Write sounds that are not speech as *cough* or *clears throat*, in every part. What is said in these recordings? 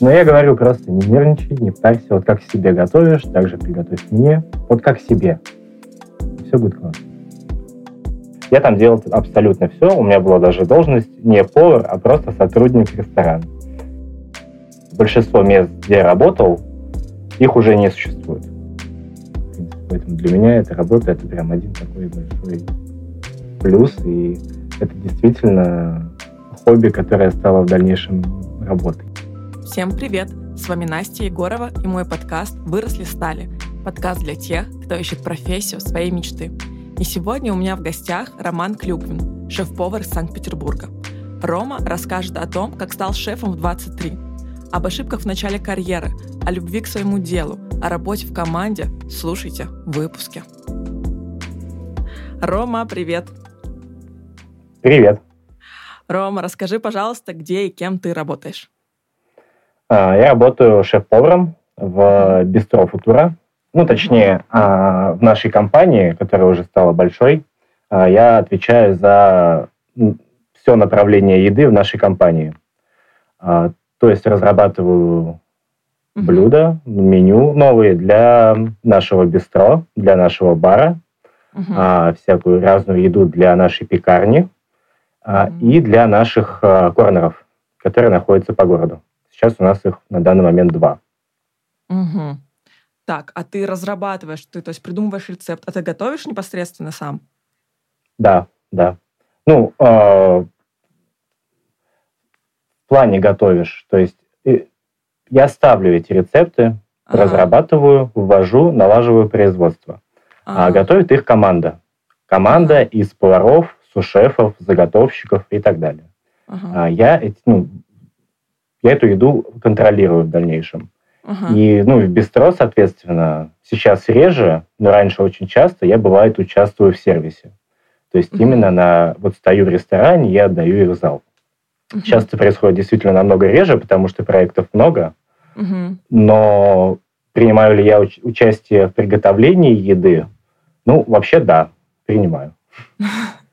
Но я говорю просто, не нервничай, не парься. Вот как себе готовишь, так же приготовь мне. Вот как себе. Все будет классно. Я там делал абсолютно все. У меня была даже должность не повар, а просто сотрудник ресторана. Большинство мест, где я работал, их уже не существует. Поэтому для меня эта работа это прям один такой большой плюс. И это действительно хобби, которое стало в дальнейшем работой. Всем привет! С вами Настя Егорова и мой подкаст «Выросли стали». Подкаст для тех, кто ищет профессию своей мечты. И сегодня у меня в гостях Роман Клюквин, шеф-повар из Санкт-Петербурга. Рома расскажет о том, как стал шефом в 23, об ошибках в начале карьеры, о любви к своему делу, о работе в команде. Слушайте в выпуске. Рома, привет! Привет! Рома, расскажи, пожалуйста, где и кем ты работаешь? А, я работаю шеф-поваром в Бистро Футура. Ну, точнее, а, в нашей компании, которая уже стала большой, а, я отвечаю за все направление еды в нашей компании. То есть разрабатываю блюда, меню новые для нашего бистро, для нашего бара, всякую разную еду для нашей пекарни и для наших корнеров, которые находятся по городу. Сейчас у нас их на данный момент два. Угу. Так, а ты разрабатываешь, ты то есть придумываешь рецепт, а ты готовишь непосредственно сам? Да, да. Ну, э, в плане готовишь. То есть я ставлю эти рецепты, ага. разрабатываю, ввожу, налаживаю производство. А ага. А готовит их команда. Команда ага. из поваров, сушефов, заготовщиков и так далее. Ага. А я эти, ну, я эту еду контролирую в дальнейшем. Uh-huh. И, ну, в бистро, соответственно, сейчас реже, но раньше очень часто я, бывает, участвую в сервисе. То есть uh-huh. именно на... Вот стою в ресторане, я отдаю их в зал. Uh-huh. Часто происходит действительно намного реже, потому что проектов много. Uh-huh. Но принимаю ли я уч- участие в приготовлении еды? Ну, вообще, да, принимаю. *laughs*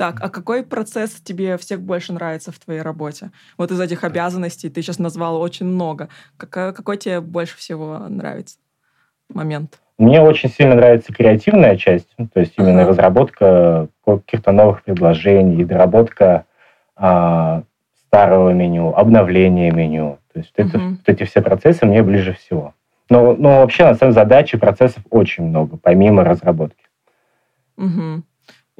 Так, а какой процесс тебе всех больше нравится в твоей работе? Вот из этих обязанностей ты сейчас назвал очень много. Какой, какой тебе больше всего нравится момент? Мне очень сильно нравится креативная часть, то есть именно ага. разработка каких-то новых предложений, доработка а, старого меню, обновление меню. То есть угу. это, вот эти все процессы мне ближе всего. Но, но вообще, на самом деле, задач и процессов очень много, помимо разработки. Угу.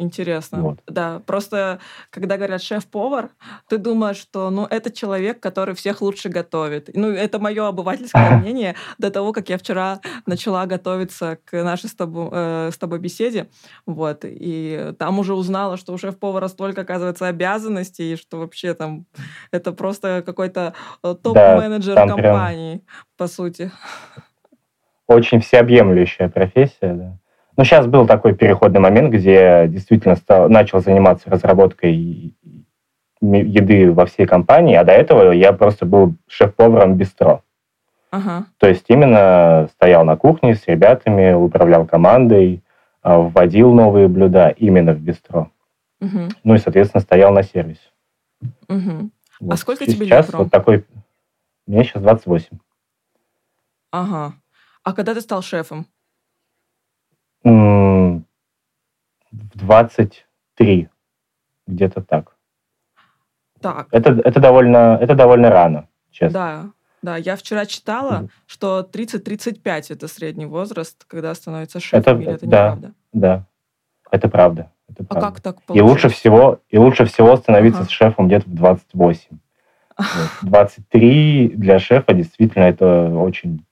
Интересно. Вот. Да, просто когда говорят шеф-повар, ты думаешь, что ну это человек, который всех лучше готовит. Ну это мое обывательское *laughs* мнение до того, как я вчера начала готовиться к нашей с тобой, э, с тобой беседе, вот и там уже узнала, что у шеф-повара столько оказывается обязанностей, и что вообще там это просто какой-то э, топ-менеджер да, компании прям... по сути. Очень всеобъемлющая профессия, да. Ну, сейчас был такой переходный момент, где действительно стал, начал заниматься разработкой еды во всей компании, а до этого я просто был шеф-поваром бистро. Ага. То есть именно стоял на кухне с ребятами, управлял командой, а, вводил новые блюда именно в бистро. Угу. Ну и, соответственно, стоял на сервисе. Угу. Вот. А сколько сейчас тебе лет, Сейчас вот такой... Мне сейчас 28. Ага. А когда ты стал шефом? В 23, где-то так. Так. Это, это, довольно, это довольно рано, честно. Да, да. Я вчера читала, что 30-35 это средний возраст, когда становится шефом, это, это да, неправда? Да, это правда. Это а правда. как так получилось? И лучше всего, и лучше всего становиться ага. шефом где-то в 28. 23 *laughs* для шефа действительно это очень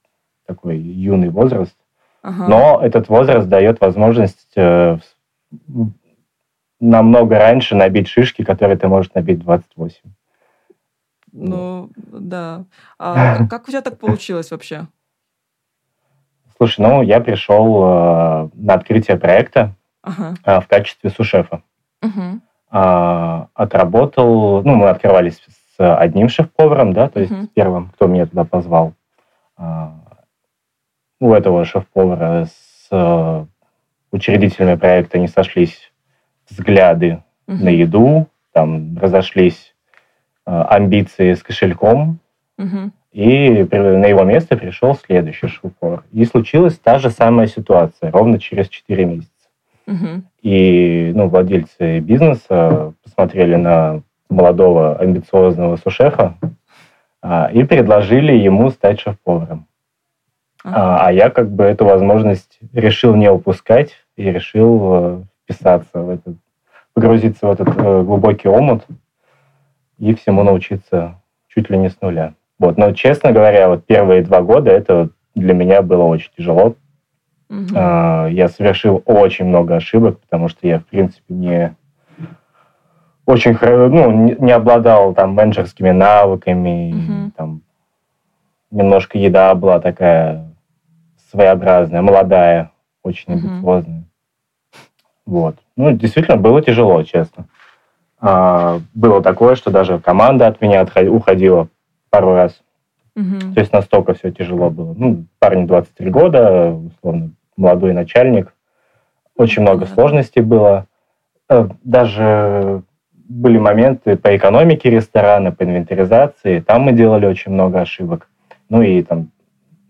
такой юный возраст. Ага. Но этот возраст дает возможность э, намного раньше набить шишки, которые ты можешь набить 28. Ну, да. А *laughs* как у тебя так получилось вообще? Слушай, ну, я пришел э, на открытие проекта ага. э, в качестве сушефа. Угу. Э, отработал, ну, мы открывались с одним шеф-поваром, да, то есть угу. первым, кто меня туда позвал. Э, у этого шеф-повара с э, учредителями проекта не сошлись взгляды угу. на еду, там разошлись э, амбиции с кошельком. Угу. и на его место пришел следующий шеф-повар. И случилась та же самая ситуация, ровно через 4 месяца. Угу. И ну, владельцы бизнеса посмотрели на молодого амбициозного сушефа а, и предложили ему стать шеф-поваром. Ага. А, я как бы эту возможность решил не упускать и решил э, вписаться в этот, погрузиться в этот э, глубокий омут и всему научиться чуть ли не с нуля. Вот. Но, честно говоря, вот первые два года это для меня было очень тяжело. Угу. Я совершил очень много ошибок, потому что я, в принципе, не очень ну, не обладал там менеджерскими навыками, угу. там немножко еда была такая своеобразная, молодая, очень амбициозная. Угу. Вот. Ну, действительно, было тяжело, честно. А, было такое, что даже команда от меня уходила пару раз. Угу. То есть настолько все тяжело было. Ну, парень 23 года, условно, молодой начальник. Очень много да. сложностей было. Э, даже были моменты по экономике ресторана, по инвентаризации. Там мы делали очень много ошибок. Ну и там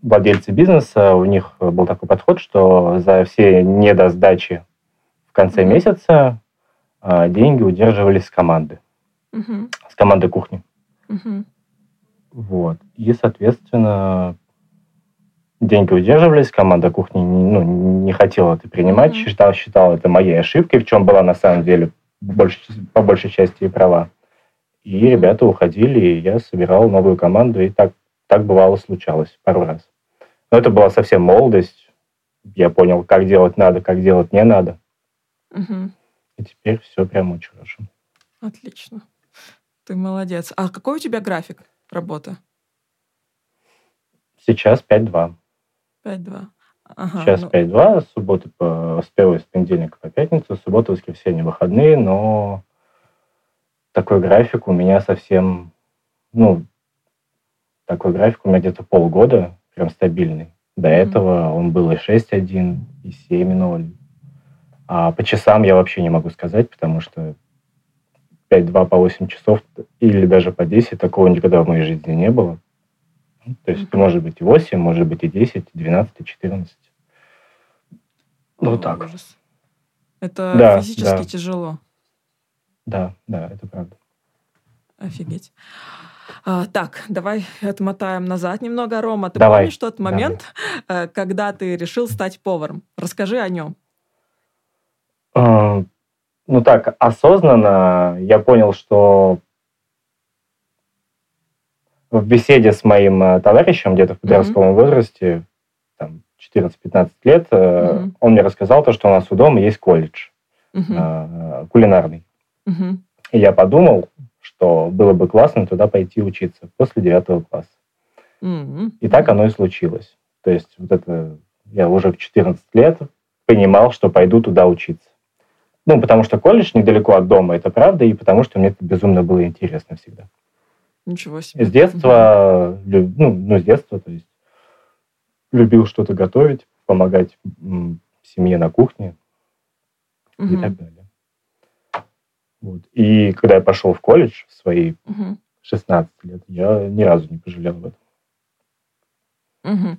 владельцы бизнеса, у них был такой подход, что за все недосдачи в конце месяца а, деньги удерживались с команды. Угу. С команды кухни. Угу. Вот. И, соответственно, деньги удерживались, команда кухни ну, не хотела это принимать, mm-hmm. считала, считала это моей ошибкой, в чем была на самом деле больше, по большей части и права. И ребята уходили, и я собирал новую команду, и так, так бывало случалось пару раз. Но это была совсем молодость. Я понял, как делать надо, как делать не надо. Угу. И теперь все прям очень хорошо. Отлично. Ты молодец. А какой у тебя график? работа? Сейчас 5-2. 5-2. Ага, Сейчас ну... 5-2, суббота по, с первой с понедельника по пятницу, суббота, воскресенье, выходные, но такой график у меня совсем, ну, такой график у меня где-то полгода, прям стабильный. До mm-hmm. этого он был и 6-1, и 7-0. А по часам я вообще не могу сказать, потому что 5-2 по 8 часов или даже по 10, такого никогда в моей жизни не было. Ну, то есть, может быть, и 8, может быть, и 10, и 12, и 14. Ну, вот так. Это да, физически да. тяжело. Да, да, это правда. Офигеть. А, так, давай отмотаем назад немного, Рома. Ты давай, помнишь тот момент, давай. Э, когда ты решил стать поваром? Расскажи о нем. А, ну так, осознанно я понял, что в беседе с моим э, товарищем где-то в подростковом mm-hmm. возрасте, там, 14-15 лет, mm-hmm. он мне рассказал то, что у нас у дома есть колледж mm-hmm. кулинарный. Mm-hmm. И я подумал, что было бы классно туда пойти учиться после девятого класса. Mm-hmm. И так оно и случилось. То есть вот это я уже в 14 лет понимал, что пойду туда учиться. Ну, потому что колледж недалеко от дома, это правда, и потому что мне это безумно было интересно всегда. Ничего себе. С детства, ну, ну, с детства, то есть, любил что-то готовить, помогать семье на кухне угу. и так далее. Вот. И когда я пошел в колледж в свои угу. 16 лет, я ни разу не пожалел об этом. Угу.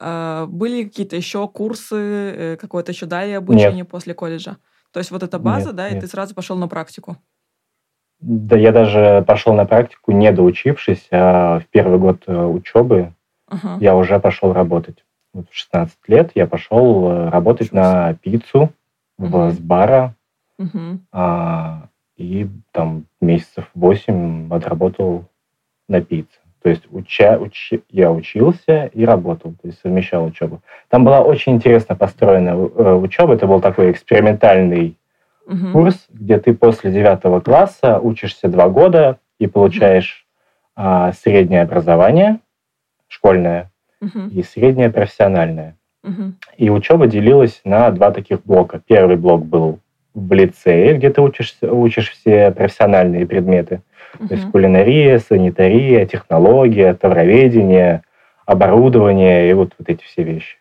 А, были какие-то еще курсы, э, какое-то еще далее обучение Нет. после колледжа? То есть вот эта база, нет, да, нет. и ты сразу пошел на практику? Да, я даже пошел на практику, не доучившись, а в первый год э, учебы uh-huh. я уже пошел работать. Вот в 16 лет я пошел э, работать Чувствую. на пиццу uh-huh. в бара, uh-huh. а, и там месяцев 8 отработал на пицце. То есть уча, уч, я учился и работал, то есть совмещал учебу. Там была очень интересно построена э, учеба. Это был такой экспериментальный угу. курс, где ты после девятого класса учишься два года и получаешь угу. а, среднее образование школьное угу. и среднее профессиональное. Угу. И учеба делилась на два таких блока. Первый блок был в лицее, где ты учишься, учишь все профессиональные предметы. То есть кулинария, санитария, технология, товароведение, оборудование и вот, вот эти все вещи.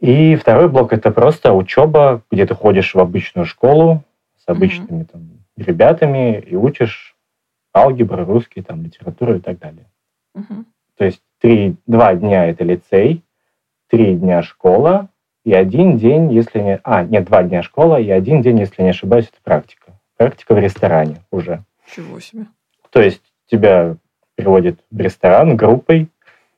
И второй блок – это просто учеба, где ты ходишь в обычную школу с обычными там, ребятами и учишь алгебру, русский, там, литературу и так далее. Угу. То есть три, два дня это лицей, три дня школа, и один день, если не... А, нет, два дня школа, и один день, если не ошибаюсь, это практика. Практика в ресторане уже. Чего себе. То есть тебя приводят в ресторан группой,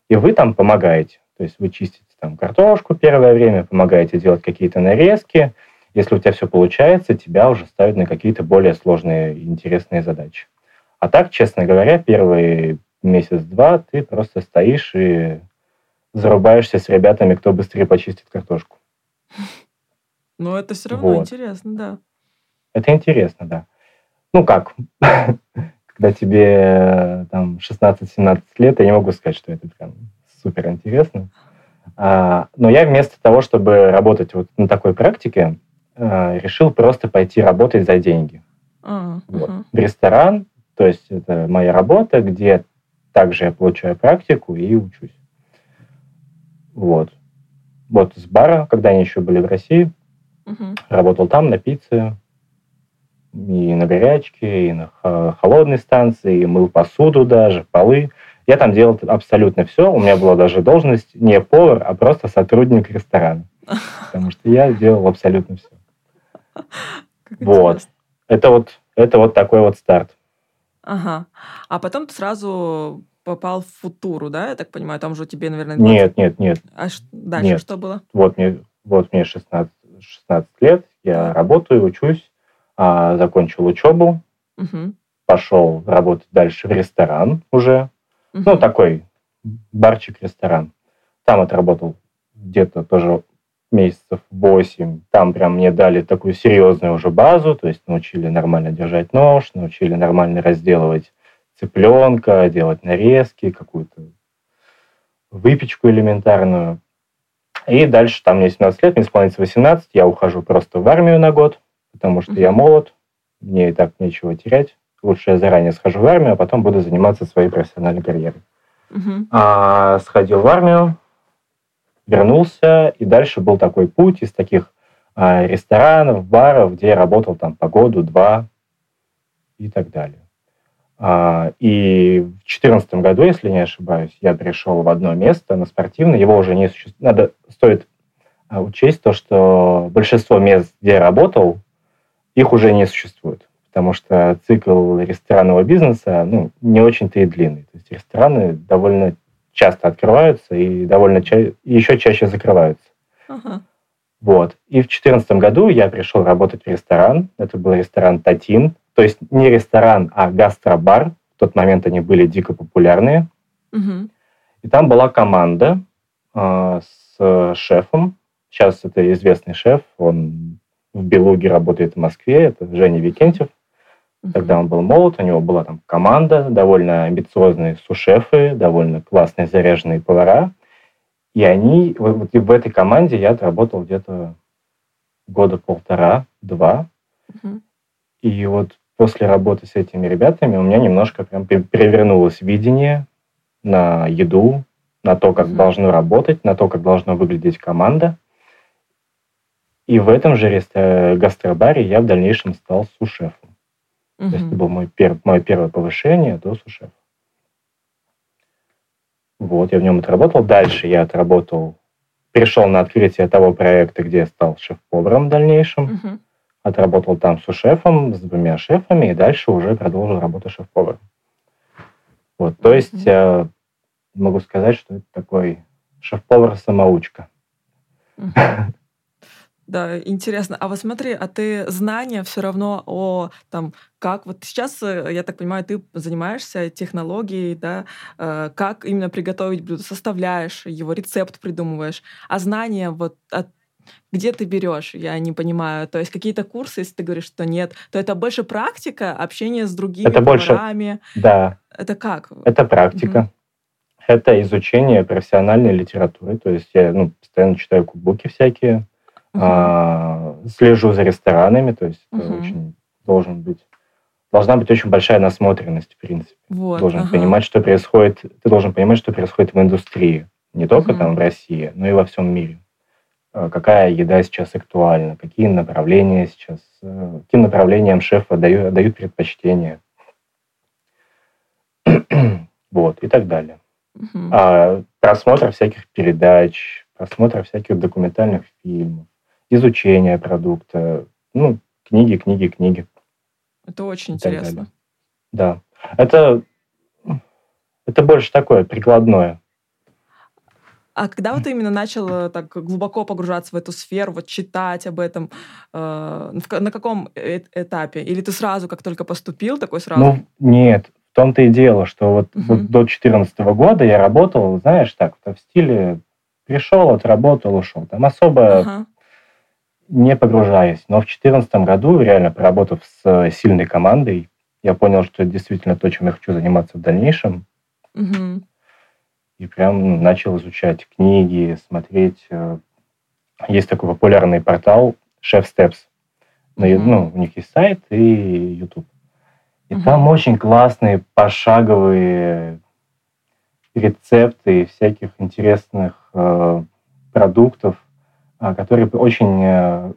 и вы там помогаете. То есть вы чистите там картошку первое время, помогаете делать какие-то нарезки. Если у тебя все получается, тебя уже ставят на какие-то более сложные и интересные задачи. А так, честно говоря, первый месяц-два ты просто стоишь и зарубаешься с ребятами, кто быстрее почистит картошку. *laughs* Но это все равно вот. интересно, да. Это интересно, да. Ну как, *laughs* когда тебе там 16-17 лет, я не могу сказать, что это прям супер интересно. А, но я вместо того, чтобы работать вот на такой практике, а, решил просто пойти работать за деньги. Uh-huh. Вот. В ресторан, то есть это моя работа, где также я получаю практику и учусь. Вот. Вот с бара, когда они еще были в России, uh-huh. работал там на пицце, и на горячке, и на холодной станции, и мыл посуду даже, полы. Я там делал абсолютно все. У меня была даже должность не повар, а просто сотрудник ресторана. Потому что я делал абсолютно все. Вот. Это вот, это вот такой вот старт. Ага. А потом ты сразу попал в футуру, да, я так понимаю? Там же тебе, наверное, 20... Нет, нет, нет. А дальше нет. что было? Вот мне, вот мне 16, 16 лет, я работаю, учусь, а, закончил учебу, угу. пошел работать дальше в ресторан уже, угу. ну, такой барчик-ресторан. Там отработал где-то тоже месяцев 8. Там прям мне дали такую серьезную уже базу, то есть научили нормально держать нож, научили нормально разделывать цыпленка, делать нарезки, какую-то выпечку элементарную. И дальше, там мне 17 лет, мне исполнится 18, я ухожу просто в армию на год, потому что я молод, мне и так нечего терять. Лучше я заранее схожу в армию, а потом буду заниматься своей профессиональной карьерой. Угу. А, сходил в армию, вернулся, и дальше был такой путь из таких а, ресторанов, баров, где я работал там по году, два и так далее. А, и в 2014 году, если не ошибаюсь, я пришел в одно место на спортивное, его уже не существует. Надо, стоит а, учесть то, что большинство мест, где я работал, их уже не существует, потому что цикл ресторанного бизнеса ну, не очень-то и длинный. То есть рестораны довольно часто открываются и довольно ча- еще чаще закрываются. Uh-huh. Вот. И в 2014 году я пришел работать в ресторан. Это был ресторан «Татин». То есть не ресторан, а гастробар. В тот момент они были дико популярные. Uh-huh. И там была команда э, с шефом. Сейчас это известный шеф. Он в Белуге работает в Москве, это Женя Викентьев. Тогда он был молод, у него была там команда, довольно амбициозные сушефы, довольно классные заряженные повара. И они, вот, в этой команде я отработал где-то года полтора-два. uh И вот после работы с этими ребятами у меня немножко прям перевернулось видение на еду, на то, как должно работать, на то, как должна выглядеть команда. И в этом же ресто- гастробаре я в дальнейшем стал сушефом. Угу. То есть это было мое, пер- мое первое повышение до сушефа. Вот, я в нем отработал. Дальше я отработал, перешел на открытие того проекта, где я стал шеф-поваром в дальнейшем. Угу. Отработал там сушефом, с двумя шефами, и дальше уже продолжил работу шеф-поваром. Вот, то есть угу. я могу сказать, что это такой шеф-повар-самоучка. Да, интересно. А вот смотри, а ты знания все равно о там, как вот сейчас, э, я так понимаю, ты занимаешься технологией, да, э, как именно приготовить блюдо, составляешь его, рецепт придумываешь, а знания вот от где ты берешь, я не понимаю. То есть какие-то курсы, если ты говоришь, что нет, то это больше практика, общение с другими это поварами. Больше, да. Это как? Это практика. Угу. Это изучение профессиональной литературы. То есть я ну, постоянно читаю кубуки всякие, а, слежу за ресторанами, то есть это очень должен быть должна быть очень большая насмотренность, в принципе. Вот, должен ага. понимать, что происходит, ты должен понимать, что происходит в индустрии, не только угу. там в России, но и во всем мире. А, какая еда сейчас актуальна, какие направления сейчас, э, каким направлениям шефы дают, дают предпочтение. *clears throat* вот, и так далее. Угу. А просмотр всяких передач, просмотр всяких документальных фильмов, изучение продукта, ну, книги, книги, книги. Это очень интересно. Да. Это, это больше такое прикладное. А когда вот ты именно начал э, так глубоко погружаться в эту сферу, вот читать об этом, э, на каком э этапе? Или ты сразу, как только поступил, такой сразу? Ну, нет. В том-то и дело, что вот, угу. вот до 2014 года я работал, знаешь, так, в стиле пришел, отработал, ушел. Там особо ага. не погружаясь. Но в 2014 году, реально поработав с э, сильной командой, я понял, что это действительно то, чем я хочу заниматься в дальнейшем. Угу и прям начал изучать книги, смотреть. Э, есть такой популярный портал Chef Steps. Mm-hmm. Ну, у них есть сайт и YouTube. И mm-hmm. там очень классные пошаговые рецепты всяких интересных э, продуктов, э, которые очень э,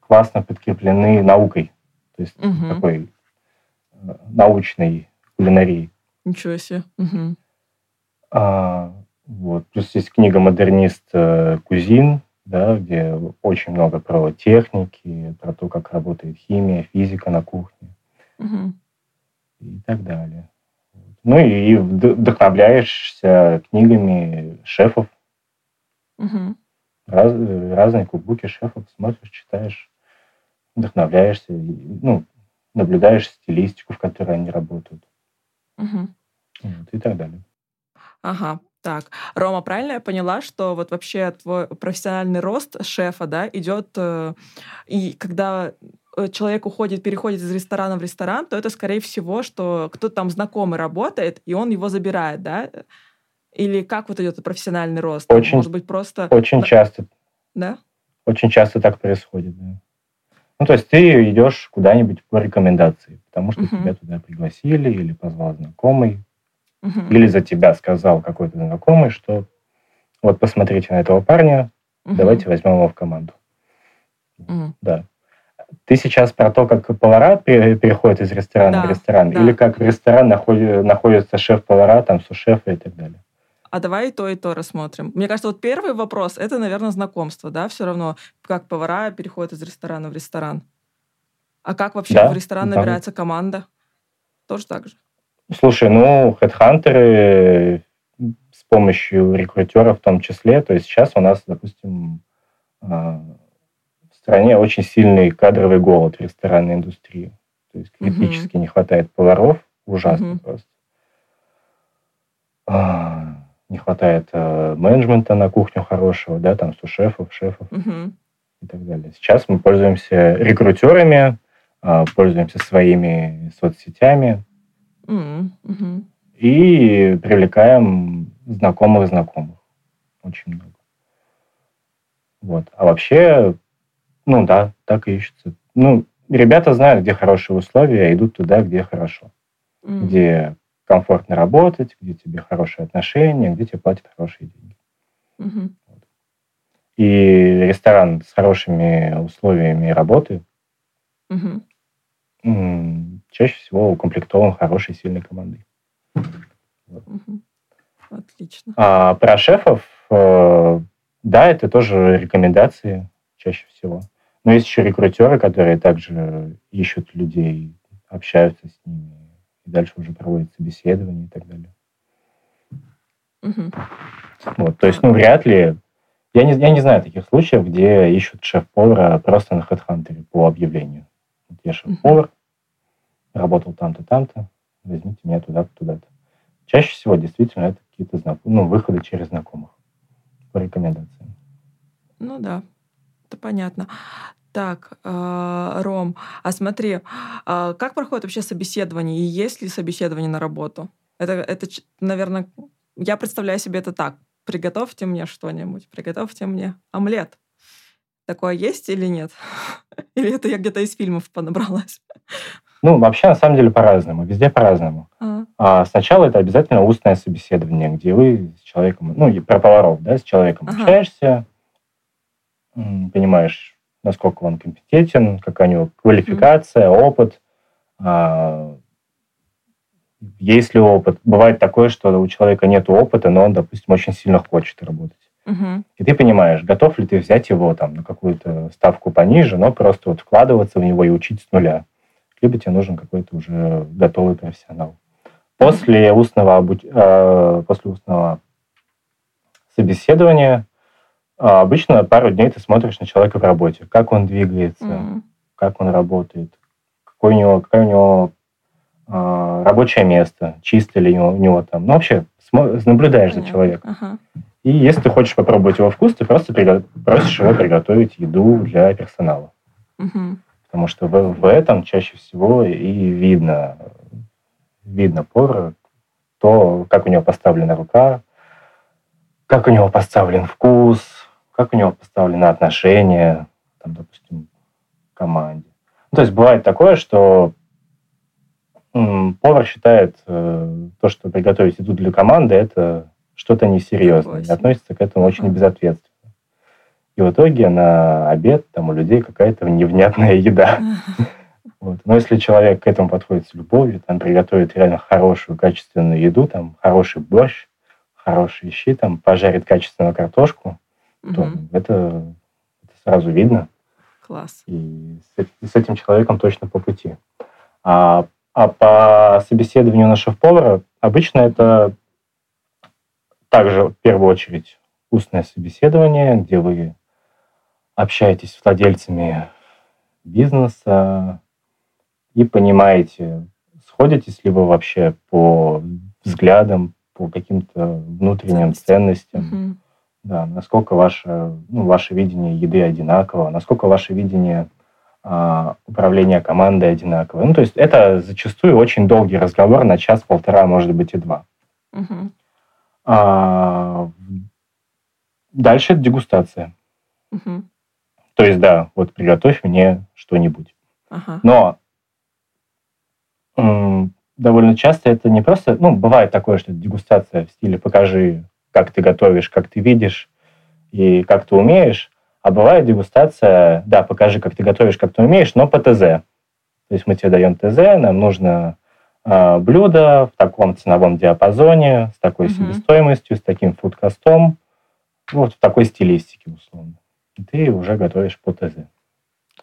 классно подкреплены наукой. То есть mm-hmm. такой э, научной кулинарией. Ничего себе. Угу. А, вот. Плюс есть книга «Модернист э, Кузин», да, где очень много про техники, про то, как работает химия, физика на кухне угу. и так далее. Ну и вдохновляешься книгами шефов. Угу. Раз, разные кукбуки шефов смотришь, читаешь, вдохновляешься, ну, наблюдаешь стилистику, в которой они работают. Угу. Вот, и так далее. Ага, так. Рома, правильно я поняла, что вот вообще твой профессиональный рост шефа, да, идет, э, и когда э, человек уходит, переходит из ресторана в ресторан, то это, скорее всего, что кто-то там знакомый работает, и он его забирает, да? Или как вот идет профессиональный рост? Очень, Может быть, просто... Очень часто. Да? Очень часто так происходит, да. Ну, то есть ты идешь куда-нибудь по рекомендации, потому что uh-huh. тебя туда пригласили или позвал знакомый, Угу. Или за тебя сказал какой-то знакомый, что вот посмотрите на этого парня, угу. давайте возьмем его в команду. Угу. Да. Ты сейчас про то, как повара переходят из ресторана да, в ресторан, да. или как в ресторан находит, находится шеф-повара, там сушефы и так далее? А давай и то, и то рассмотрим. Мне кажется, вот первый вопрос, это, наверное, знакомство, да, все равно, как повара переходят из ресторана в ресторан. А как вообще да, в ресторан да. набирается команда? Тоже так же? Слушай, ну, хедхантеры с помощью рекрутеров в том числе, то есть сейчас у нас, допустим, а, в стране очень сильный кадровый голод в ресторанной индустрии. То есть критически угу. не хватает поваров, ужасно угу. просто. А, не хватает а, менеджмента на кухню хорошего, да, там сушефов, шефов угу. и так далее. Сейчас мы пользуемся рекрутерами, а, пользуемся своими соцсетями, Mm-hmm. И привлекаем знакомых знакомых. Очень много. Вот. А вообще, ну да, так и ищется. Ну, ребята знают, где хорошие условия, идут туда, где хорошо. Mm-hmm. Где комфортно работать, где тебе хорошие отношения, где тебе платят хорошие деньги. Mm-hmm. Вот. И ресторан с хорошими условиями работы mm-hmm чаще всего укомплектован хорошей, сильной командой. Отлично. А про шефов, э, да, это тоже рекомендации чаще всего. Но есть еще рекрутеры, которые также ищут людей, общаются с ними, и дальше уже проводят собеседование и так далее. Угу. Вот, то есть, ну, вряд ли... Я не, я не знаю таких случаев, где ищут шеф-повара просто на HeadHunter по объявлению. Вот я шеф-повар, работал там-то, там-то, возьмите меня туда-то, туда-то. Чаще всего действительно это какие-то знак... ну, выходы через знакомых по рекомендациям. Ну да, это понятно. Так, э, Ром, а смотри, э, как проходит вообще собеседование и есть ли собеседование на работу? Это, это, наверное, я представляю себе это так. Приготовьте мне что-нибудь, приготовьте мне омлет. Такое есть или нет? *laughs* Или это я где-то из фильмов понабралась? Ну, вообще, на самом деле, по-разному. Везде по-разному. Uh-huh. А сначала это обязательно устное собеседование, где вы с человеком, ну, про поваров, да, с человеком uh-huh. общаешься, понимаешь, насколько он компетентен, какая у него квалификация, uh-huh. опыт, а, есть ли опыт. Бывает такое, что у человека нет опыта, но он, допустим, очень сильно хочет работать. Угу. И ты понимаешь, готов ли ты взять его там на какую-то ставку пониже, но просто вот вкладываться в него и учить с нуля. Либо тебе нужен какой-то уже готовый профессионал. После устного, обуч... э, после устного собеседования э, обычно пару дней ты смотришь на человека в работе, как он двигается, mm как он работает, какой у него, какая у него э, рабочее место, чисто ли у него там. Ну, вообще, наблюдаешь Понятно. за человеком. Ага. И если ты хочешь попробовать его вкус, ты просто приго- просишь его приготовить еду для персонала. Угу. Потому что в, в этом чаще всего и видно, видно повара, то, как у него поставлена рука, как у него поставлен вкус, как у него поставлены отношения, там, допустим, в команде. Ну, то есть бывает такое, что повар считает э, то, что приготовить еду для команды, это что-то несерьезное, и относится к этому очень безответственно. И в итоге на обед там у людей какая-то невнятная еда. *laughs* Вот. Но если человек к этому подходит с любовью, там приготовит реально хорошую, качественную еду, там хороший борщ, хорошие щи, там пожарит качественную картошку, угу. то это, это сразу видно. Класс. И с, и с этим человеком точно по пути. А, а по собеседованию на шеф-повара обычно это также, в первую очередь, устное собеседование, где вы общаетесь с владельцами бизнеса и понимаете, сходитесь ли вы вообще по взглядам, по каким-то внутренним ценностям. Угу. Да, насколько ваше, ну, ваше видение еды одинаково, насколько ваше видение а, управления командой одинаково. Ну, то есть это зачастую очень долгий разговор на час-полтора, может быть, и два. Угу. А, дальше это дегустация. Угу. То есть, да, вот приготовь мне что-нибудь. Ага. Но м, довольно часто это не просто... Ну, бывает такое, что дегустация в стиле «покажи, как ты готовишь, как ты видишь и как ты умеешь», а бывает дегустация, да, покажи, как ты готовишь, как ты умеешь, но по ТЗ. То есть мы тебе даем ТЗ, нам нужно а, блюдо в таком ценовом диапазоне, с такой угу. себестоимостью, с таким фудкостом, вот в такой стилистике, условно. И ты уже готовишь по ТЗ.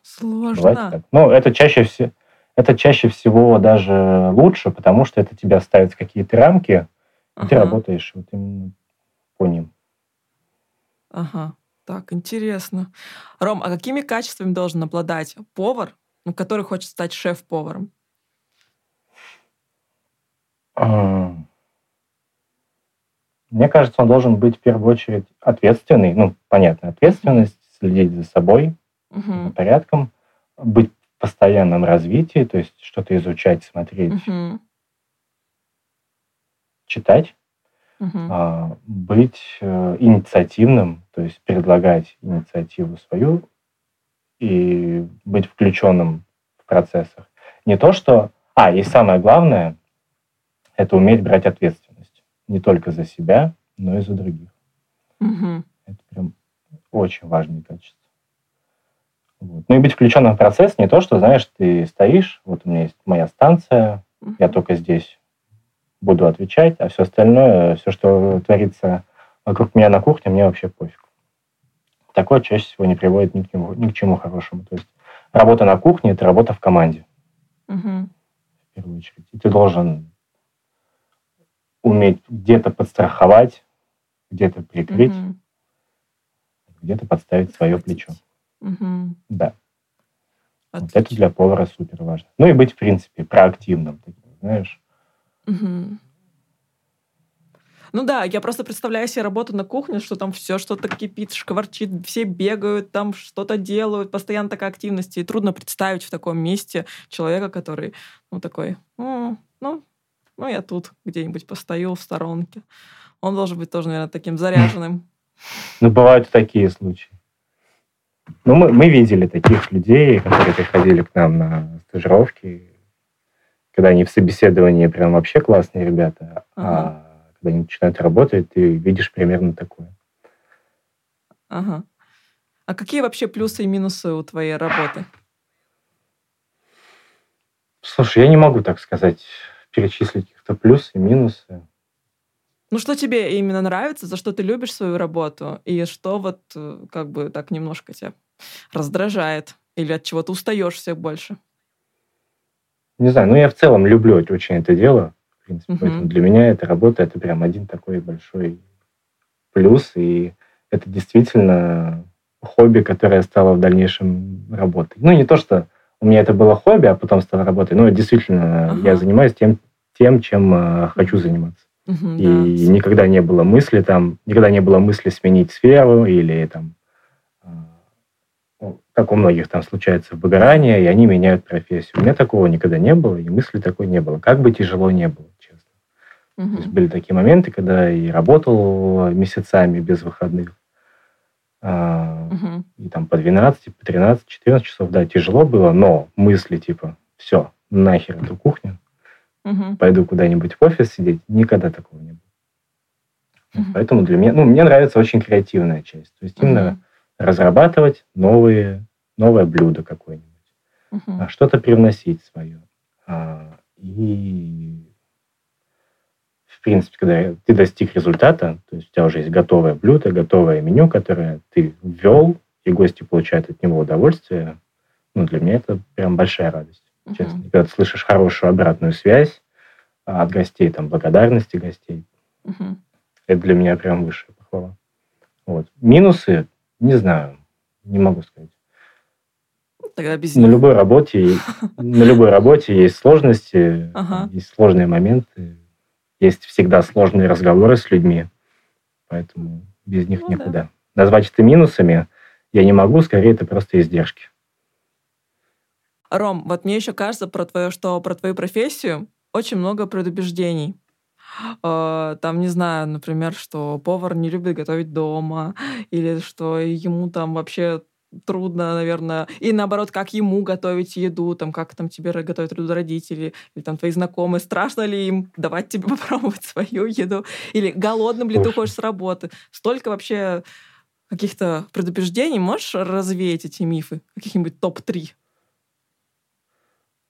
Сложно. Ну, это чаще, всего, это чаще всего даже лучше, потому что это тебя ставит в какие-то рамки, ага. и ты работаешь вот именно по ним. Ага, так, интересно. Ром, а какими качествами должен обладать повар, ну, который хочет стать шеф-поваром? Мне кажется, он должен быть в первую очередь ответственный. Ну, понятно, ответственность, следить за собой, угу. порядком, быть в постоянном развитии, то есть что-то изучать, смотреть, угу. читать, угу. быть э, инициативным, то есть предлагать инициативу свою и быть включенным в процессах. Не то, что... А, и самое главное, это уметь брать ответственность. Не только за себя, но и за других. Угу. Это прям очень важные качества. Вот. Ну и быть включенным в процесс не то, что, знаешь, ты стоишь, вот у меня есть моя станция, угу. я только здесь буду отвечать, а все остальное, все, что творится вокруг меня на кухне, мне вообще пофиг. Такое чаще всего не приводит ни к, чему, ни к чему хорошему. То есть работа на кухне – это работа в команде. Угу. В первую очередь. И ты должен уметь где-то подстраховать, где-то прикрыть, угу. Где-то подставить свое плечо. Угу. Да. Вот это для повара супер важно. Ну и быть, в принципе, проактивным, таким, знаешь. Угу. Ну да, я просто представляю себе работу на кухне, что там все что-то кипит, шкварчит, все бегают, там что-то делают, постоянно такая активность. И трудно представить в таком месте человека, который, ну, такой, ну, ну ну, я тут где-нибудь постою в сторонке. Он должен быть тоже, наверное, таким *laughs* заряженным. Ну, бывают такие случаи. Ну, мы, мы видели таких людей, которые приходили к нам на стажировки, когда они в собеседовании прям вообще классные ребята, а ага. а когда они начинают работать, ты видишь примерно такое. Ага. А какие вообще плюсы и минусы у твоей работы? Слушай, я не могу так сказать перечислить каких-то плюсы и минусы. Ну, что тебе именно нравится, за что ты любишь свою работу, и что вот э, как бы так немножко тебя раздражает, или от чего ты устаешь все больше? Не знаю, ну я в целом люблю очень это дело, в принципе, угу. поэтому для меня эта работа это прям один такой большой плюс, и это действительно хобби, которое стало в дальнейшем работой. Ну, не то, что у меня это было хобби, а потом стало работой, но действительно ага. я занимаюсь тем, тем чем э, хочу заниматься. Угу, и да. никогда не было мысли там, никогда не было мысли сменить сферу или там, э, как у многих там случается выгорание, и они меняют профессию. У меня такого никогда не было, и мысли такой не было. Как бы тяжело не было, честно. Угу. То есть были такие моменты, когда и работал месяцами без выходных, угу. и там по 12, по 13, 14 часов, да, тяжело было, но мысли типа, все, нахер эту кухню, угу. пойду куда-нибудь в офис сидеть, никогда такого не было. Угу. Поэтому для меня, ну, мне нравится очень креативная часть, то есть угу. именно разрабатывать новые, новое блюдо какое-нибудь, угу. что-то привносить свое. А, и принципе, когда ты достиг результата, то есть у тебя уже есть готовое блюдо, готовое меню, которое ты ввел, и гости получают от него удовольствие, ну, для меня это прям большая радость, uh-huh. честно. когда ты слышишь хорошую обратную связь от гостей, там, благодарности гостей, uh-huh. это для меня прям высшая похвала. Вот. Минусы, не знаю, не могу сказать. Тогда без на любой работе, на любой работе есть сложности, есть сложные моменты есть всегда сложные разговоры с людьми, поэтому без них ну, никуда. Да. Назвать это минусами я не могу, скорее это просто издержки. Ром, вот мне еще кажется про твою, что про твою профессию очень много предубеждений. А, там, не знаю, например, что повар не любит готовить дома, или что ему там вообще трудно, наверное. И наоборот, как ему готовить еду, там, как там тебе готовят еду родители, или там твои знакомые, страшно ли им давать тебе *laughs* попробовать свою еду, или голодным ли ты ходишь с работы. Столько вообще каких-то предупреждений. Можешь развеять эти мифы? Каких-нибудь топ-3?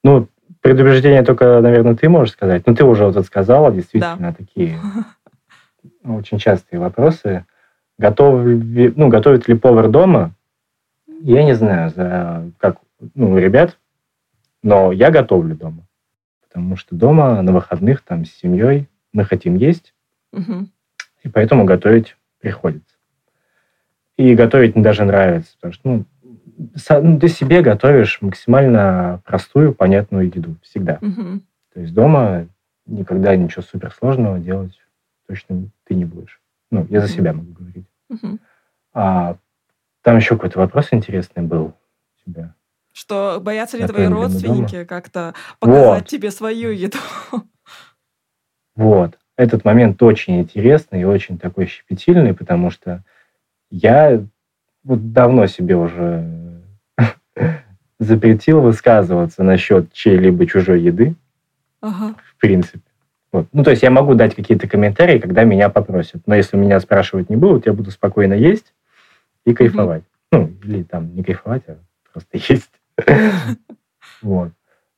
Ну, предупреждения только, наверное, ты можешь сказать. Ну, ты уже вот сказала, действительно, да. такие очень частые вопросы. Готов, ну, готовит ли повар дома? Я не знаю, за как ну, ребят, но я готовлю дома. Потому что дома на выходных там с семьей мы хотим есть, угу. и поэтому готовить приходится. И готовить мне даже нравится, потому что ну, ну, ты себе готовишь максимально простую, понятную еду всегда. Угу. То есть дома никогда ничего суперсложного делать точно ты не будешь. Ну, я за себя могу говорить. Угу. А там еще какой-то вопрос интересный был у тебя. Что боятся ли твои родственники как-то показать вот. тебе свою еду? Вот. Этот момент очень интересный и очень такой щепетильный, потому что я вот давно себе уже *laughs* запретил высказываться насчет чьей-либо чужой еды. Ага. В принципе. Вот. Ну, то есть я могу дать какие-то комментарии, когда меня попросят. Но если меня спрашивать не будут, я буду спокойно есть и кайфовать. Mm-hmm. Ну, или там не кайфовать, а просто есть. *laughs* Вот.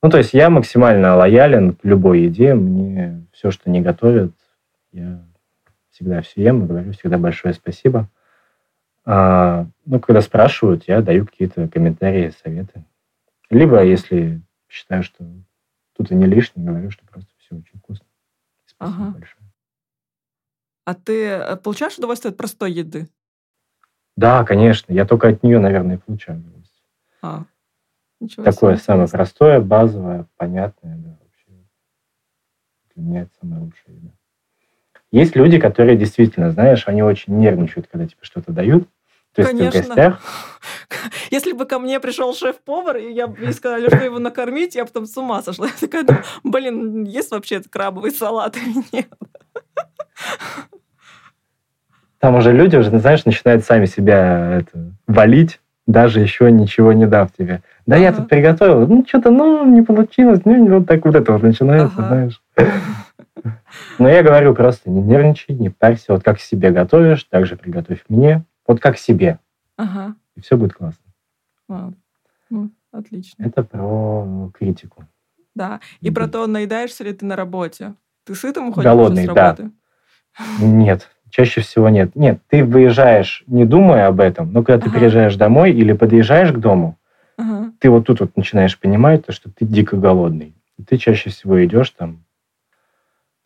Ну, то есть я максимально лоялен к любой еде. Мне все, что не готовят, я всегда все ем и говорю всегда большое спасибо. А, ну, когда спрашивают, я даю какие-то комментарии, советы. Либо, если считаю, что тут и не лишнее, говорю, что просто все очень вкусно. Спасибо ага. большое. А ты э, получаешь удовольствие от простой еды? Да, конечно. Я только от нее, наверное, получаю удовольствие. А, ничего Такое себе. самое простое, базовое, понятное. Да, вообще. Для меня это самое лучшее еда. Есть люди, которые действительно, знаешь, они очень нервничают, когда тебе что-то дают. То есть Конечно. в гостях. *laughs* Если бы ко мне пришел шеф-повар, и я бы сказали, что его накормить, я потом с ума сошла. Я такая думаю, блин, есть вообще крабовый салат или нет? *laughs* Там уже люди уже, знаешь, начинают сами себя это, валить, даже еще ничего не дав тебе. Да, ага. я тут приготовил, ну, что-то, ну, не получилось, ну, вот так вот это вот начинается, ага. знаешь. *laughs* Но я говорю просто, не нервничай, не парься, вот как себе готовишь, так же приготовь мне, вот как себе. Ага. И все будет классно. А, ну, отлично. Это про критику. Да. И про то, наедаешься ли ты на работе. Ты сытым уходишь Голодный, с работы? Да. Нет, чаще всего нет. Нет, ты выезжаешь, не думая об этом, но когда ага. ты приезжаешь домой или подъезжаешь к дому, ага. ты вот тут вот начинаешь понимать, то, что ты дико голодный. И ты чаще всего идешь там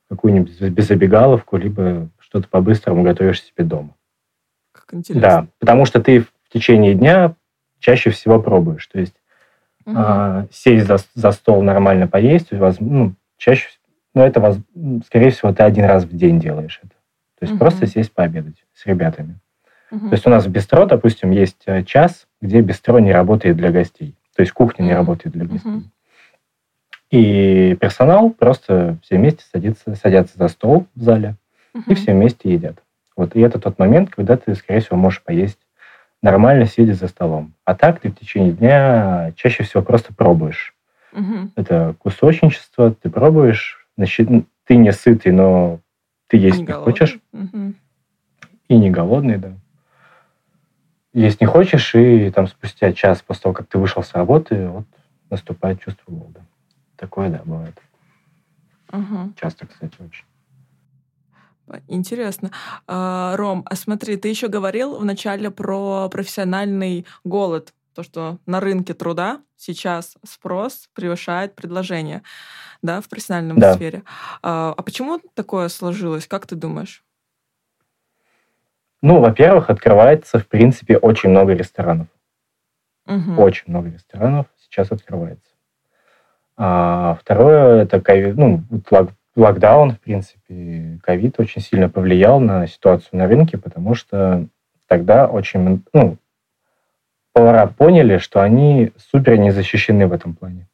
какую-нибудь безобегаловку, либо что-то по-быстрому готовишь себе дома. Как интересно. Да, потому что ты в течение дня чаще всего пробуешь. То есть угу. а, сесть за, за стол нормально поесть, ну, чаще, ну, это, скорее всего, ты один раз в день делаешь это. То есть угу. просто сесть пообедать с ребятами. Угу. То есть у нас в бистро, допустим, есть э, час, где бистро не работает для гостей. То есть кухня не работает для гостей. Угу. И персонал просто все вместе садится, садятся за стол в зале угу. и все вместе едят. Вот, и это тот момент, когда ты, скорее всего, можешь поесть нормально, сидя за столом. А так ты в течение дня чаще всего просто пробуешь. Угу. Это кусочничество, ты пробуешь, значит, ты не сытый, но ты есть не, не хочешь. Угу. И не голодный, да. Есть не хочешь, и там спустя час после того, как ты вышел с работы, вот наступает чувство голода. Такое, да, бывает. Угу. Часто, кстати, очень. Интересно. А, Ром, а смотри, ты еще говорил вначале про профессиональный голод, то, что на рынке труда сейчас спрос превышает предложение, да, в профессиональном да. сфере. А, а почему такое сложилось? Как ты думаешь? Ну, во-первых, открывается, в принципе, очень много ресторанов. Угу. Очень много ресторанов сейчас открывается. А второе, это ковид, ну, локдаун, в принципе, ковид очень сильно повлиял на ситуацию на рынке, потому что тогда очень, ну, повара поняли, что они супер не защищены в этом плане.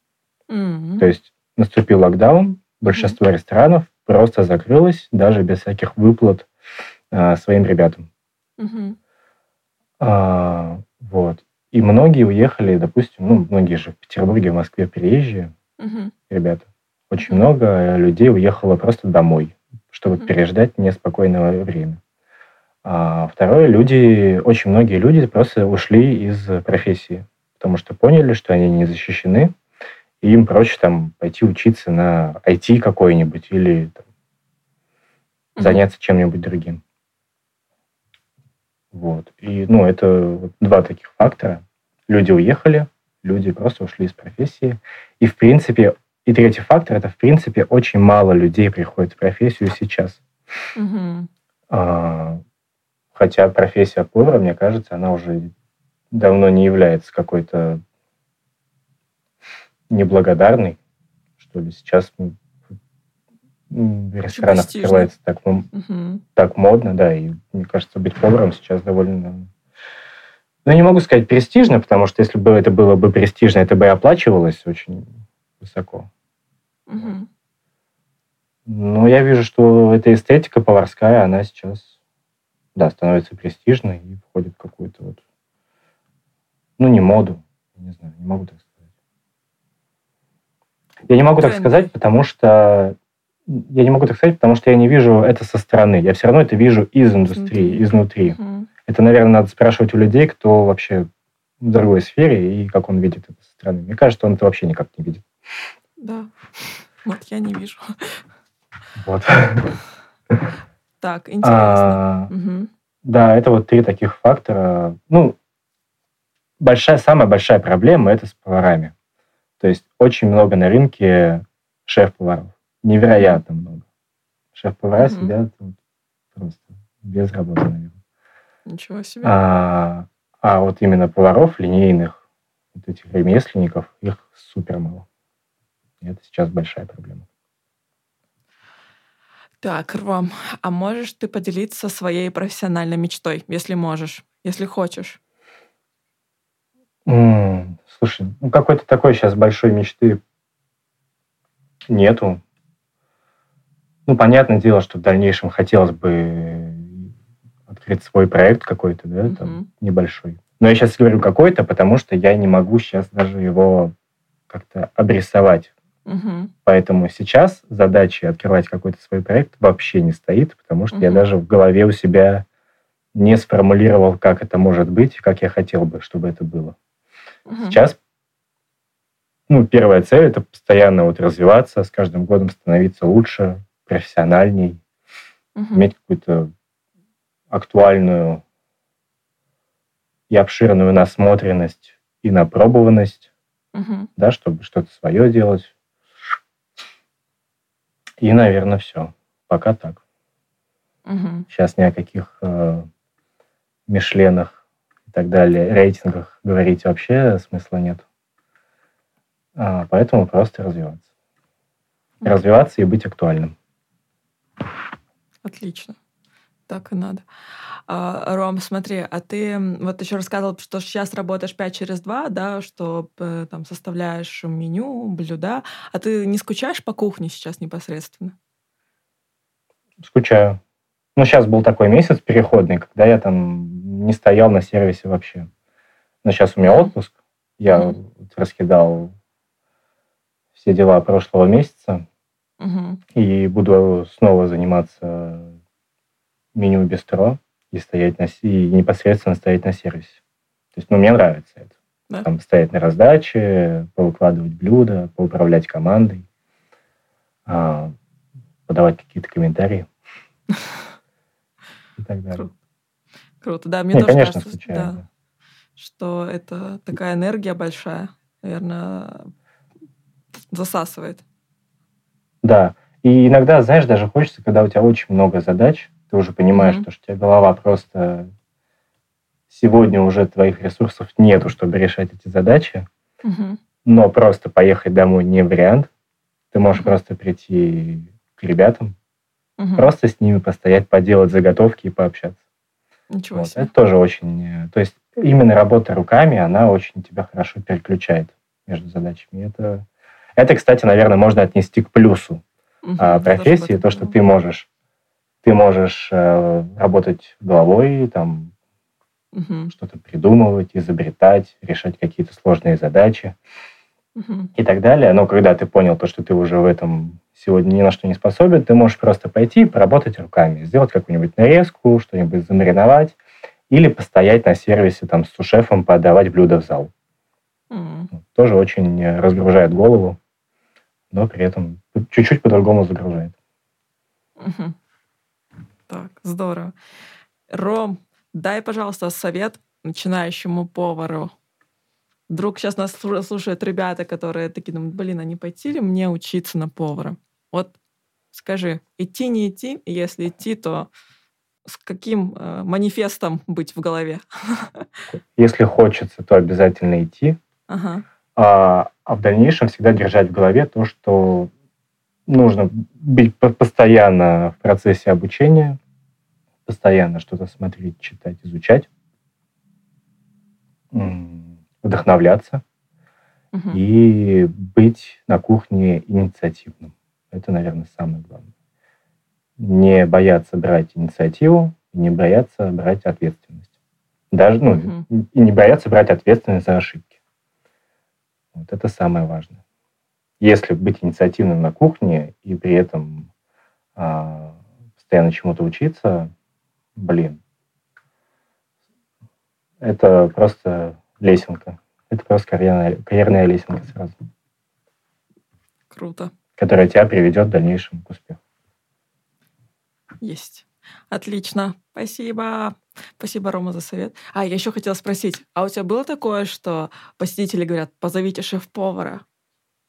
Mm-hmm. То есть наступил локдаун, большинство mm-hmm. ресторанов просто закрылось, даже без всяких выплат а, своим ребятам. Mm-hmm. А, вот. И многие уехали, допустим, ну, многие же в Петербурге, в Москве приезжие, угу. ребята. Очень много людей уехало просто домой, чтобы угу. переждать неспокойное время. А второе, люди, очень многие люди просто ушли из профессии, потому что поняли, что они не защищены, и им проще там пойти учиться на IT какой-нибудь или там, заняться чем-нибудь другим. Вот. И, ну, это два таких фактора. Люди уехали, люди просто ушли из профессии. И, в принципе, и третий фактор, это, в принципе, очень мало людей приходит в профессию сейчас. Угу. А, хотя профессия повара, мне кажется, она уже давно не является какой-то неблагодарной, что ли. Сейчас в ресторанах открывается так, угу. так модно, да, и мне кажется, быть поваром сейчас довольно ну, не могу сказать престижно, потому что если бы это было бы престижно, это бы и оплачивалось очень высоко. Угу. Но я вижу, что эта эстетика поварская, она сейчас, да, становится престижной и входит в какую-то вот, ну, не моду, не знаю, не могу так сказать. Я не могу так сказать, потому что я не могу так сказать, потому что я не вижу это со стороны. Я все равно это вижу из индустрии, изнутри. Угу. Это, наверное, надо спрашивать у людей, кто вообще в другой сфере и как он видит это со стороны. Мне кажется, он это вообще никак не видит. Да. Вот я не вижу. Вот. Так, интересно. А, угу. Да, это вот три таких фактора. Ну, большая, самая большая проблема это с поварами. То есть очень много на рынке шеф-поваров. Невероятно много. Шеф-повара угу. сидят просто без работы, наверное. Ничего себе. А, а вот именно поваров линейных, вот этих ремесленников, их супер мало. И это сейчас большая проблема. Так, Ром, а можешь ты поделиться своей профессиональной мечтой, если можешь, если хочешь? М-м, слушай, ну какой-то такой сейчас большой мечты нету. Ну, понятное дело, что в дальнейшем хотелось бы открыть свой проект какой-то, да, mm-hmm. там, небольшой. Но я сейчас говорю какой-то, потому что я не могу сейчас даже его как-то обрисовать. Угу. Поэтому сейчас задачи открывать какой-то свой проект вообще не стоит, потому что угу. я даже в голове у себя не сформулировал, как это может быть, как я хотел бы, чтобы это было. Угу. Сейчас ну, первая цель – это постоянно вот развиваться, с каждым годом становиться лучше, профессиональней, угу. иметь какую-то актуальную и обширную насмотренность и напробованность, угу. да, чтобы что-то свое делать. И, наверное, все. Пока так. Угу. Сейчас ни о каких э, Мишленах и так далее, рейтингах говорить вообще смысла нет. А, поэтому просто развиваться. Развиваться и быть актуальным. Отлично. Так и надо. А, Ром, смотри, а ты вот еще рассказывал, что сейчас работаешь 5 через 2, да, что э, там составляешь меню, блюда. А ты не скучаешь по кухне сейчас непосредственно? Скучаю. Ну, сейчас был такой месяц переходный, когда я там не стоял на сервисе вообще. Но сейчас у меня отпуск. Я mm-hmm. раскидал все дела прошлого месяца. Mm-hmm. И буду снова заниматься меню бистро и стоять на и непосредственно стоять на сервисе. То есть, ну, мне нравится это. Да. Там стоять на раздаче, повыкладывать блюда, поуправлять командой, а, подавать какие-то комментарии. и так далее. Круто. Круто. Да, мне Не, тоже конечно, кажется, случайно. Да, что это такая энергия большая, наверное, засасывает. Да. И иногда, знаешь, даже хочется, когда у тебя очень много задач, ты уже понимаешь, mm-hmm. что у тебя голова просто сегодня уже твоих ресурсов нету, чтобы решать эти задачи, mm-hmm. но просто поехать домой не вариант. Ты можешь mm-hmm. просто прийти к ребятам, Угу. Просто с ними постоять, поделать заготовки и пообщаться. Ничего вот. себе. Это тоже очень... Э, то есть именно работа руками, она очень тебя хорошо переключает между задачами. Это, это кстати, наверное, можно отнести к плюсу угу, профессии, то, что ты можешь, ты можешь э, работать головой, там, угу. что-то придумывать, изобретать, решать какие-то сложные задачи угу. и так далее. Но когда ты понял то, что ты уже в этом сегодня ни на что не способен, ты можешь просто пойти поработать руками, сделать какую-нибудь нарезку, что-нибудь замариновать, или постоять на сервисе там с сушефом, подавать блюда в зал. Mm. Тоже очень разгружает голову, но при этом чуть-чуть по-другому загружает. Угу. Так, здорово. Ром, дай, пожалуйста, совет начинающему повару. Вдруг сейчас нас слушают ребята, которые такие думают, блин, а не пойти ли мне учиться на повара? Вот скажи, идти, не идти? Если идти, то с каким э, манифестом быть в голове? *laughs* Если хочется, то обязательно идти. Ага. А, а в дальнейшем всегда держать в голове то, что нужно быть постоянно в процессе обучения, постоянно что-то смотреть, читать, изучать, вдохновляться угу. и быть на кухне инициативным. Это, наверное, самое главное. Не бояться брать инициативу, не бояться брать ответственность. Даже, ну, угу. и не бояться брать ответственность за ошибки. Вот это самое важное. Если быть инициативным на кухне и при этом а, постоянно чему-то учиться, блин, это просто лесенка. Это просто карьерная, карьерная лесенка сразу. Круто которая тебя приведет в дальнейшем к успеху. Есть. Отлично. Спасибо. Спасибо, Рома, за совет. А, я еще хотела спросить, а у тебя было такое, что посетители говорят, позовите шеф-повара,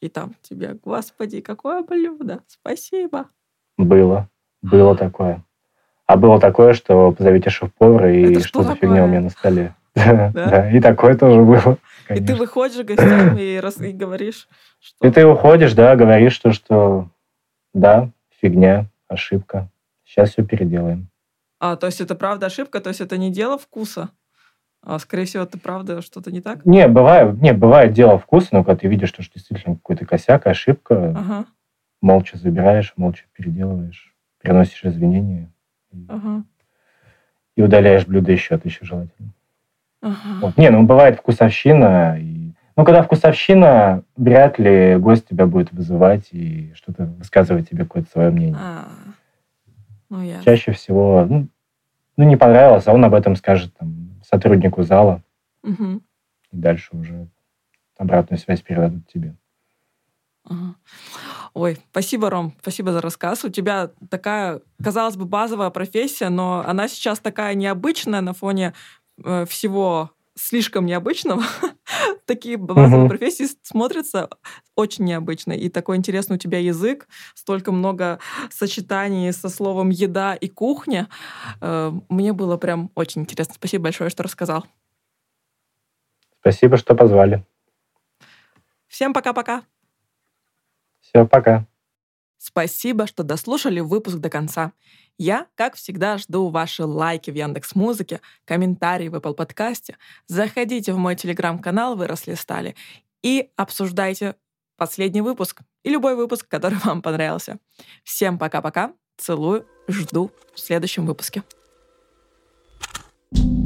и там тебе, господи, какое блюдо, спасибо. Было. Было такое. А было такое, что позовите шеф-повара, и что-то фигня у меня на столе. *laughs* *laughs* Да? И такое тоже было. И ты выходишь гостям и, раз, и говоришь, что... И ты уходишь, да, говоришь, что, что да, фигня, ошибка. Сейчас все переделаем. А, то есть это правда ошибка? То есть это не дело вкуса? А, скорее всего, это правда что-то не так? Не, бывает, не, бывает дело вкуса, но когда ты видишь, что действительно какой-то косяк, ошибка, ага. молча забираешь, молча переделываешь, приносишь извинения. Ага. И удаляешь блюдо еще, это еще желательно. Ага. Вот. Не, ну бывает вкусовщина. И... Ну, когда вкусовщина, вряд ли гость тебя будет вызывать и что-то высказывать тебе какое-то свое мнение. А, ну, ясно. Чаще всего, ну, ну, не понравилось, а он об этом скажет там, сотруднику зала. Угу. И дальше уже обратную связь передадут тебе. Ой, спасибо, Ром, спасибо за рассказ. У тебя такая, казалось бы, базовая профессия, но она сейчас такая необычная на фоне э, всего слишком необычного. *laughs* Такие базовые профессии смотрятся очень необычно. И такой интересный у тебя язык, столько много сочетаний со словом еда и кухня. Э, мне было прям очень интересно. Спасибо большое, что рассказал. Спасибо, что позвали. Всем пока-пока. Все, пока. Спасибо, что дослушали выпуск до конца. Я, как всегда, жду ваши лайки в Яндекс Музыке, комментарии в Apple подкасте. Заходите в мой телеграм-канал «Выросли стали» и обсуждайте последний выпуск и любой выпуск, который *laughs* вам понравился. Всем пока-пока, целую, жду в следующем выпуске. thank you